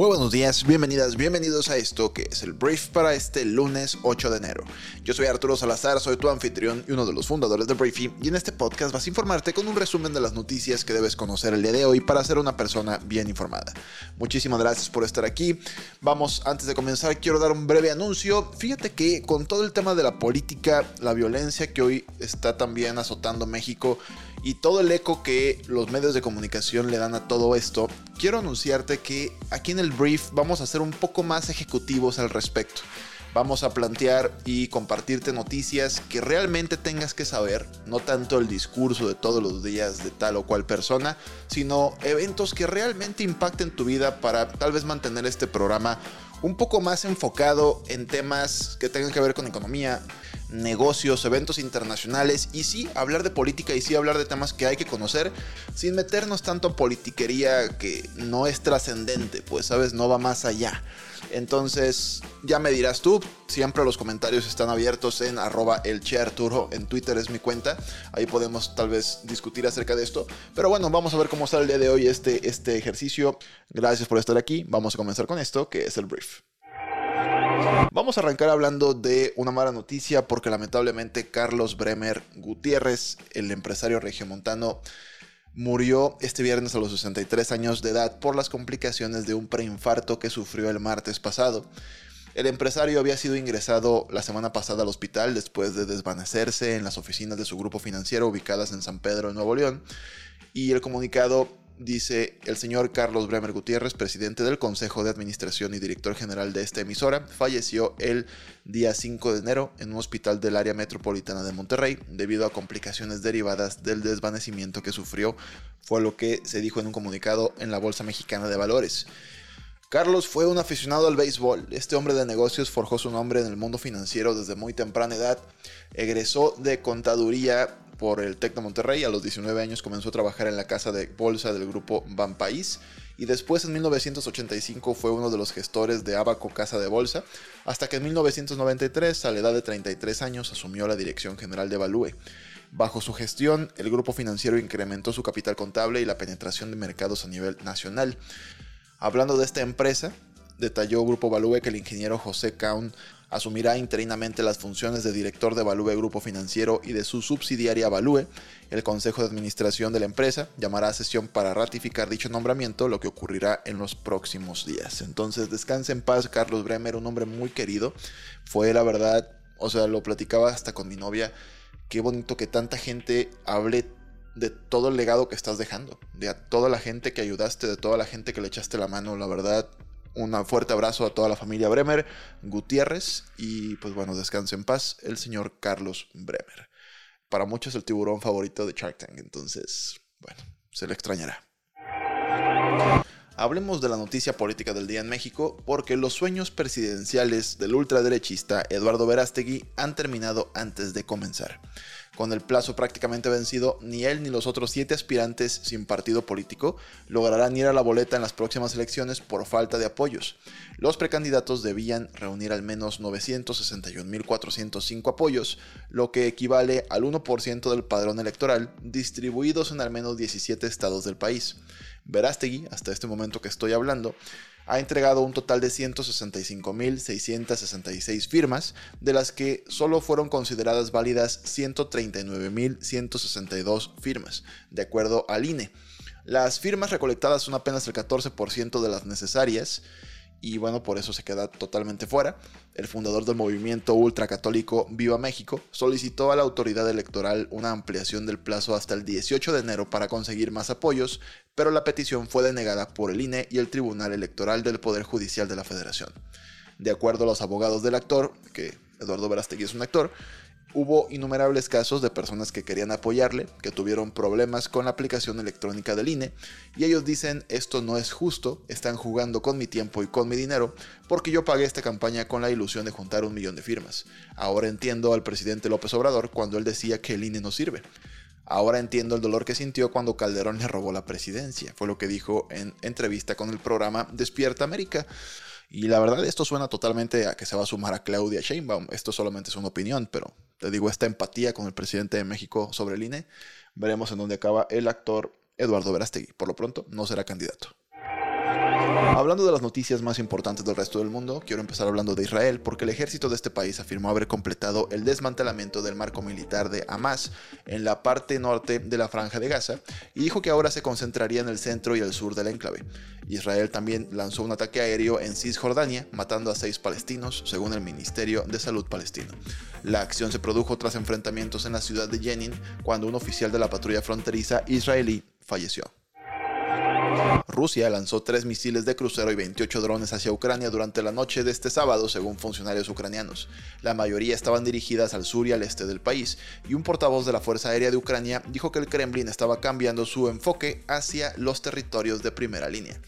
Muy buenos días, bienvenidas, bienvenidos a esto que es el brief para este lunes 8 de enero. Yo soy Arturo Salazar, soy tu anfitrión y uno de los fundadores de Briefy y en este podcast vas a informarte con un resumen de las noticias que debes conocer el día de hoy para ser una persona bien informada. Muchísimas gracias por estar aquí. Vamos, antes de comenzar quiero dar un breve anuncio. Fíjate que con todo el tema de la política, la violencia que hoy está también azotando México, y todo el eco que los medios de comunicación le dan a todo esto, quiero anunciarte que aquí en el brief vamos a ser un poco más ejecutivos al respecto. Vamos a plantear y compartirte noticias que realmente tengas que saber, no tanto el discurso de todos los días de tal o cual persona, sino eventos que realmente impacten tu vida para tal vez mantener este programa un poco más enfocado en temas que tengan que ver con economía, negocios, eventos internacionales y sí hablar de política y sí hablar de temas que hay que conocer sin meternos tanto en politiquería que no es trascendente, pues sabes, no va más allá. Entonces, ya me dirás tú, siempre los comentarios están abiertos en arroba el en Twitter es mi cuenta, ahí podemos tal vez discutir acerca de esto. Pero bueno, vamos a ver cómo sale el día de hoy este, este ejercicio. Gracias por estar aquí, vamos a comenzar con esto, que es el brief. Vamos a arrancar hablando de una mala noticia porque lamentablemente Carlos Bremer Gutiérrez, el empresario regiomontano, murió este viernes a los 63 años de edad por las complicaciones de un preinfarto que sufrió el martes pasado. El empresario había sido ingresado la semana pasada al hospital después de desvanecerse en las oficinas de su grupo financiero ubicadas en San Pedro, Nuevo León, y el comunicado dice el señor Carlos Bremer Gutiérrez, presidente del Consejo de Administración y director general de esta emisora, falleció el día 5 de enero en un hospital del área metropolitana de Monterrey debido a complicaciones derivadas del desvanecimiento que sufrió, fue lo que se dijo en un comunicado en la Bolsa Mexicana de Valores. Carlos fue un aficionado al béisbol. Este hombre de negocios forjó su nombre en el mundo financiero desde muy temprana edad. Egresó de contaduría por el TEC de Monterrey. A los 19 años comenzó a trabajar en la casa de bolsa del grupo Banpaís y después en 1985 fue uno de los gestores de Abaco Casa de Bolsa, hasta que en 1993, a la edad de 33 años, asumió la dirección general de Value. Bajo su gestión, el grupo financiero incrementó su capital contable y la penetración de mercados a nivel nacional. Hablando de esta empresa, detalló Grupo Value que el ingeniero José Caun asumirá interinamente las funciones de director de Value Grupo Financiero y de su subsidiaria Value. El Consejo de Administración de la empresa llamará a sesión para ratificar dicho nombramiento, lo que ocurrirá en los próximos días. Entonces, descanse en paz, Carlos Bremer, un hombre muy querido. Fue la verdad, o sea, lo platicaba hasta con mi novia. Qué bonito que tanta gente hable de todo el legado que estás dejando, de toda la gente que ayudaste, de toda la gente que le echaste la mano, la verdad, un fuerte abrazo a toda la familia Bremer, Gutiérrez y pues bueno, descanse en paz el señor Carlos Bremer. Para muchos el tiburón favorito de Shark Tank, entonces, bueno, se le extrañará. Hablemos de la noticia política del día en México porque los sueños presidenciales del ultraderechista Eduardo Verástegui han terminado antes de comenzar. Con el plazo prácticamente vencido, ni él ni los otros siete aspirantes sin partido político lograrán ir a la boleta en las próximas elecciones por falta de apoyos. Los precandidatos debían reunir al menos 961.405 apoyos, lo que equivale al 1% del padrón electoral, distribuidos en al menos 17 estados del país. Verástegui, hasta este momento que estoy hablando, ha entregado un total de 165.666 firmas, de las que solo fueron consideradas válidas 139.162 firmas, de acuerdo al INE. Las firmas recolectadas son apenas el 14% de las necesarias y bueno, por eso se queda totalmente fuera. El fundador del movimiento ultracatólico Viva México solicitó a la autoridad electoral una ampliación del plazo hasta el 18 de enero para conseguir más apoyos, pero la petición fue denegada por el INE y el Tribunal Electoral del Poder Judicial de la Federación. De acuerdo a los abogados del actor, que Eduardo Verástegui es un actor, Hubo innumerables casos de personas que querían apoyarle, que tuvieron problemas con la aplicación electrónica del INE, y ellos dicen, esto no es justo, están jugando con mi tiempo y con mi dinero, porque yo pagué esta campaña con la ilusión de juntar un millón de firmas. Ahora entiendo al presidente López Obrador cuando él decía que el INE no sirve. Ahora entiendo el dolor que sintió cuando Calderón le robó la presidencia, fue lo que dijo en entrevista con el programa Despierta América. Y la verdad, esto suena totalmente a que se va a sumar a Claudia Sheinbaum. Esto solamente es una opinión, pero te digo, esta empatía con el presidente de México sobre el INE, veremos en dónde acaba el actor Eduardo Verástegui. Por lo pronto, no será candidato. Hablando de las noticias más importantes del resto del mundo, quiero empezar hablando de Israel porque el ejército de este país afirmó haber completado el desmantelamiento del marco militar de Hamas en la parte norte de la franja de Gaza y dijo que ahora se concentraría en el centro y el sur del enclave. Israel también lanzó un ataque aéreo en Cisjordania, matando a seis palestinos, según el Ministerio de Salud palestino. La acción se produjo tras enfrentamientos en la ciudad de Jenin, cuando un oficial de la patrulla fronteriza israelí falleció. Rusia lanzó tres misiles de crucero y 28 drones hacia Ucrania durante la noche de este sábado, según funcionarios ucranianos. La mayoría estaban dirigidas al sur y al este del país, y un portavoz de la Fuerza Aérea de Ucrania dijo que el Kremlin estaba cambiando su enfoque hacia los territorios de primera línea.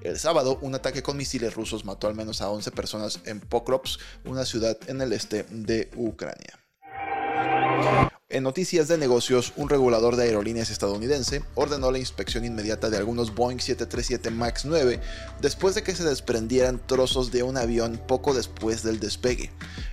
El sábado, un ataque con misiles rusos mató al menos a 11 personas en Pokrovsk, una ciudad en el este de Ucrania. En noticias de negocios, un regulador de aerolíneas estadounidense ordenó la inspección inmediata de algunos Boeing 737 MAX 9 después de que se desprendieran trozos de un avión poco después del despegue.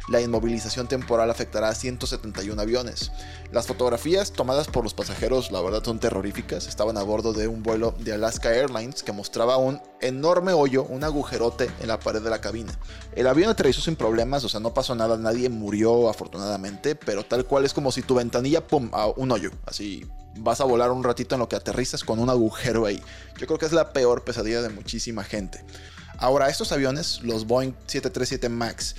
La inmovilización temporal afectará a 171 aviones. Las fotografías tomadas por los pasajeros, la verdad, son terroríficas. Estaban a bordo de un vuelo de Alaska Airlines que mostraba un enorme hoyo, un agujerote en la pared de la cabina. El avión aterrizó sin problemas, o sea, no pasó nada, nadie murió afortunadamente, pero tal cual es como si tu ventanilla, pum, a un hoyo, así vas a volar un ratito en lo que aterrizas con un agujero ahí. Yo creo que es la peor pesadilla de muchísima gente. Ahora, estos aviones, los Boeing 737 MAX,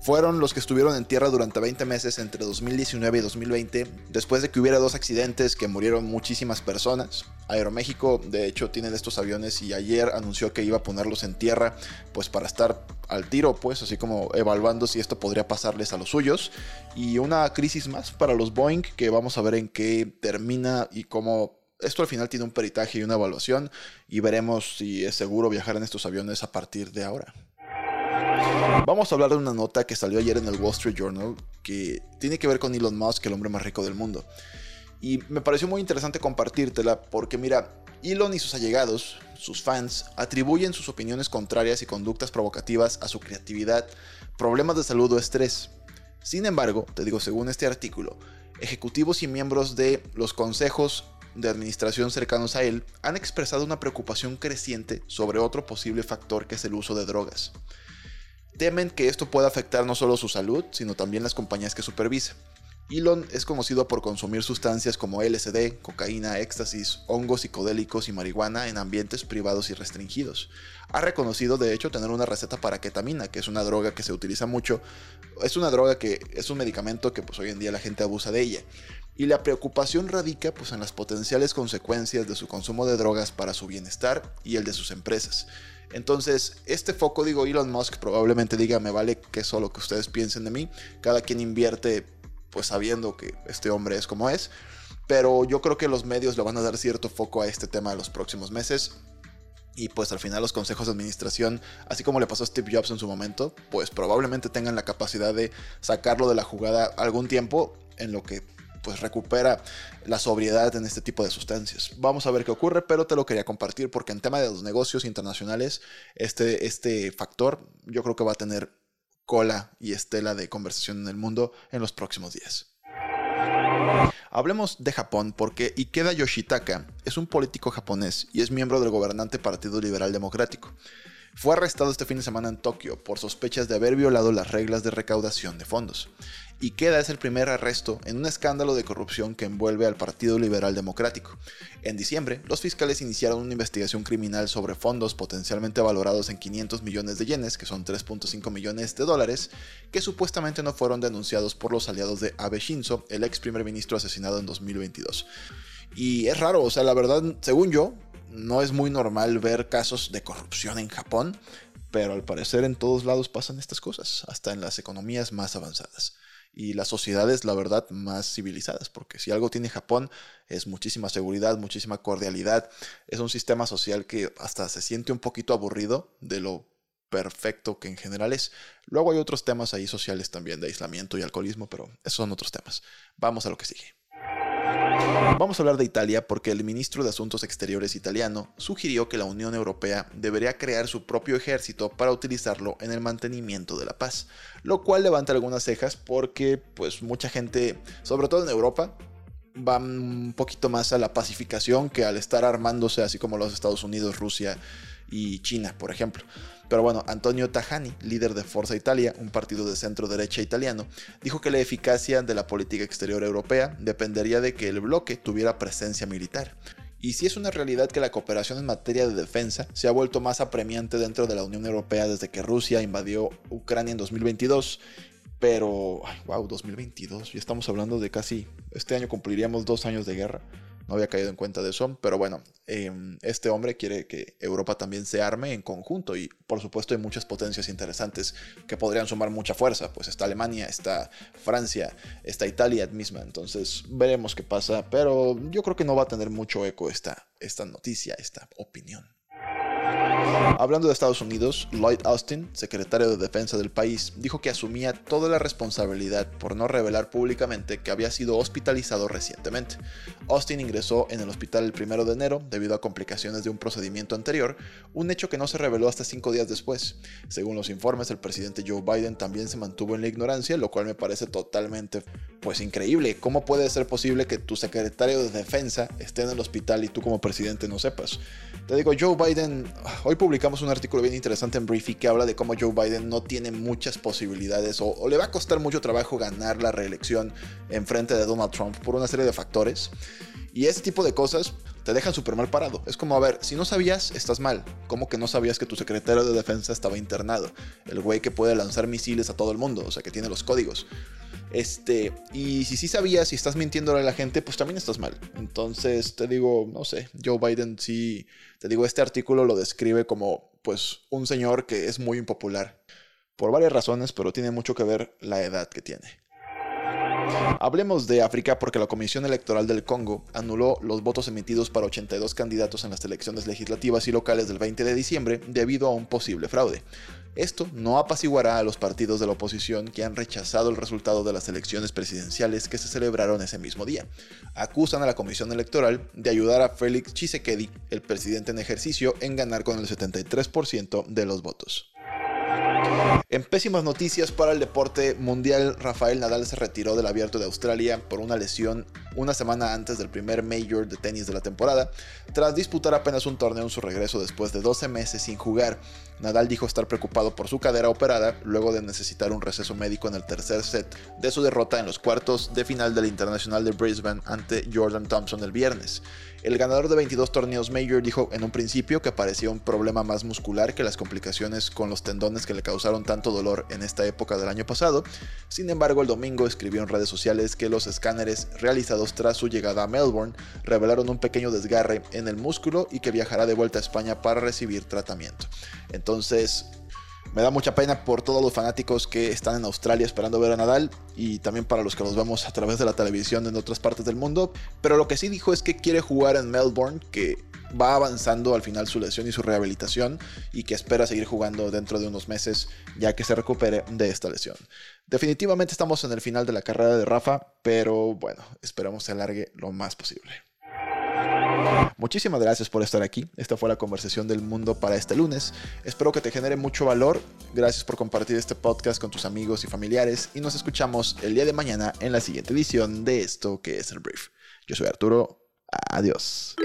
fueron los que estuvieron en tierra durante 20 meses entre 2019 y 2020, después de que hubiera dos accidentes que murieron muchísimas personas. Aeroméxico, de hecho, tiene estos aviones y ayer anunció que iba a ponerlos en tierra, pues para estar al tiro, pues así como evaluando si esto podría pasarles a los suyos. Y una crisis más para los Boeing que vamos a ver en qué termina y cómo esto al final tiene un peritaje y una evaluación y veremos si es seguro viajar en estos aviones a partir de ahora. Vamos a hablar de una nota que salió ayer en el Wall Street Journal que tiene que ver con Elon Musk, el hombre más rico del mundo. Y me pareció muy interesante compartírtela porque mira, Elon y sus allegados, sus fans, atribuyen sus opiniones contrarias y conductas provocativas a su creatividad, problemas de salud o estrés. Sin embargo, te digo, según este artículo, ejecutivos y miembros de los consejos de administración cercanos a él han expresado una preocupación creciente sobre otro posible factor que es el uso de drogas. Temen que esto pueda afectar no solo su salud, sino también las compañías que supervisa. Elon es conocido por consumir sustancias como LSD, cocaína, éxtasis, hongos psicodélicos y marihuana en ambientes privados y restringidos. Ha reconocido de hecho tener una receta para ketamina, que es una droga que se utiliza mucho. Es una droga que es un medicamento que pues hoy en día la gente abusa de ella. Y la preocupación radica pues en las potenciales consecuencias de su consumo de drogas para su bienestar y el de sus empresas. Entonces, este foco, digo, Elon Musk probablemente diga, me vale que solo que ustedes piensen de mí. Cada quien invierte pues sabiendo que este hombre es como es. Pero yo creo que los medios le van a dar cierto foco a este tema de los próximos meses. Y pues al final los consejos de administración, así como le pasó a Steve Jobs en su momento, pues probablemente tengan la capacidad de sacarlo de la jugada algún tiempo en lo que pues recupera la sobriedad en este tipo de sustancias. Vamos a ver qué ocurre, pero te lo quería compartir porque en tema de los negocios internacionales, este, este factor yo creo que va a tener cola y estela de conversación en el mundo en los próximos días. Hablemos de Japón porque Ikeda Yoshitaka es un político japonés y es miembro del gobernante Partido Liberal Democrático. Fue arrestado este fin de semana en Tokio por sospechas de haber violado las reglas de recaudación de fondos y queda es el primer arresto en un escándalo de corrupción que envuelve al Partido Liberal Democrático. En diciembre, los fiscales iniciaron una investigación criminal sobre fondos potencialmente valorados en 500 millones de yenes, que son 3.5 millones de dólares, que supuestamente no fueron denunciados por los aliados de Abe Shinzo, el ex primer ministro asesinado en 2022. Y es raro, o sea, la verdad, según yo, no es muy normal ver casos de corrupción en Japón, pero al parecer en todos lados pasan estas cosas, hasta en las economías más avanzadas y las sociedades, la verdad, más civilizadas, porque si algo tiene Japón es muchísima seguridad, muchísima cordialidad, es un sistema social que hasta se siente un poquito aburrido de lo perfecto que en general es. Luego hay otros temas ahí sociales también de aislamiento y alcoholismo, pero esos son otros temas. Vamos a lo que sigue. Vamos a hablar de Italia porque el ministro de Asuntos Exteriores italiano sugirió que la Unión Europea debería crear su propio ejército para utilizarlo en el mantenimiento de la paz, lo cual levanta algunas cejas porque pues mucha gente, sobre todo en Europa, va un poquito más a la pacificación que al estar armándose así como los Estados Unidos, Rusia y China, por ejemplo. Pero bueno, Antonio Tajani, líder de Forza Italia, un partido de centro derecha italiano, dijo que la eficacia de la política exterior europea dependería de que el bloque tuviera presencia militar. Y si es una realidad que la cooperación en materia de defensa se ha vuelto más apremiante dentro de la Unión Europea desde que Rusia invadió Ucrania en 2022 pero, wow, 2022, ya estamos hablando de casi, este año cumpliríamos dos años de guerra. No había caído en cuenta de eso, pero bueno, em, este hombre quiere que Europa también se arme en conjunto y por supuesto hay muchas potencias interesantes que podrían sumar mucha fuerza, pues está Alemania, está Francia, está Italia misma, entonces veremos qué pasa, pero yo creo que no va a tener mucho eco esta, esta noticia, esta opinión. Hablando de Estados Unidos, Lloyd Austin, secretario de Defensa del país, dijo que asumía toda la responsabilidad por no revelar públicamente que había sido hospitalizado recientemente. Austin ingresó en el hospital el 1 de enero debido a complicaciones de un procedimiento anterior, un hecho que no se reveló hasta cinco días después. Según los informes, el presidente Joe Biden también se mantuvo en la ignorancia, lo cual me parece totalmente, pues increíble. ¿Cómo puede ser posible que tu secretario de Defensa esté en el hospital y tú como presidente no sepas? Te digo, Joe Biden, hoy publicamos un artículo bien interesante en Briefy que habla de cómo Joe Biden no tiene muchas posibilidades o, le va a costar mucho trabajo ganar la reelección en frente de Donald Trump por una serie de factores. Y ese tipo de cosas te dejan súper mal parado. Es como, a ver, si no sabías, estás mal. ¿Cómo que no sabías que tu secretario de defensa estaba internado? El güey que puede lanzar misiles a todo el mundo, o sea, que tiene los códigos. Este, y si sí sabías y estás mintiéndole a la gente, pues también estás mal. Entonces, te digo, no sé, Joe Biden sí, te digo, este artículo lo describe como, pues, un señor que es muy impopular. Por varias razones, pero tiene mucho que ver la edad que tiene. Hablemos de África porque la Comisión Electoral del Congo anuló los votos emitidos para 82 candidatos en las elecciones legislativas y locales del 20 de diciembre debido a un posible fraude. Esto no apaciguará a los partidos de la oposición que han rechazado el resultado de las elecciones presidenciales que se celebraron ese mismo día. Acusan a la Comisión Electoral de ayudar a Félix Tshisekedi, el presidente en ejercicio, en ganar con el 73% de los votos. En pésimas noticias para el deporte mundial, Rafael Nadal se retiró del abierto de Australia por una lesión una semana antes del primer Major de tenis de la temporada, tras disputar apenas un torneo en su regreso después de 12 meses sin jugar. Nadal dijo estar preocupado por su cadera operada luego de necesitar un receso médico en el tercer set de su derrota en los cuartos de final del Internacional de Brisbane ante Jordan Thompson el viernes. El ganador de 22 torneos Major dijo en un principio que parecía un problema más muscular que las complicaciones con los tendones que le causaron tanto dolor en esta época del año pasado. Sin embargo, el domingo escribió en redes sociales que los escáneres realizados tras su llegada a Melbourne revelaron un pequeño desgarre en el músculo y que viajará de vuelta a España para recibir tratamiento. Entonces, me da mucha pena por todos los fanáticos que están en Australia esperando ver a Nadal y también para los que los vemos a través de la televisión en otras partes del mundo. Pero lo que sí dijo es que quiere jugar en Melbourne, que va avanzando al final su lesión y su rehabilitación y que espera seguir jugando dentro de unos meses ya que se recupere de esta lesión. Definitivamente estamos en el final de la carrera de Rafa, pero bueno, esperamos se alargue lo más posible. Muchísimas gracias por estar aquí. Esta fue la conversación del mundo para este lunes. Espero que te genere mucho valor. Gracias por compartir este podcast con tus amigos y familiares y nos escuchamos el día de mañana en la siguiente edición de esto que es el brief. Yo soy Arturo. Adiós.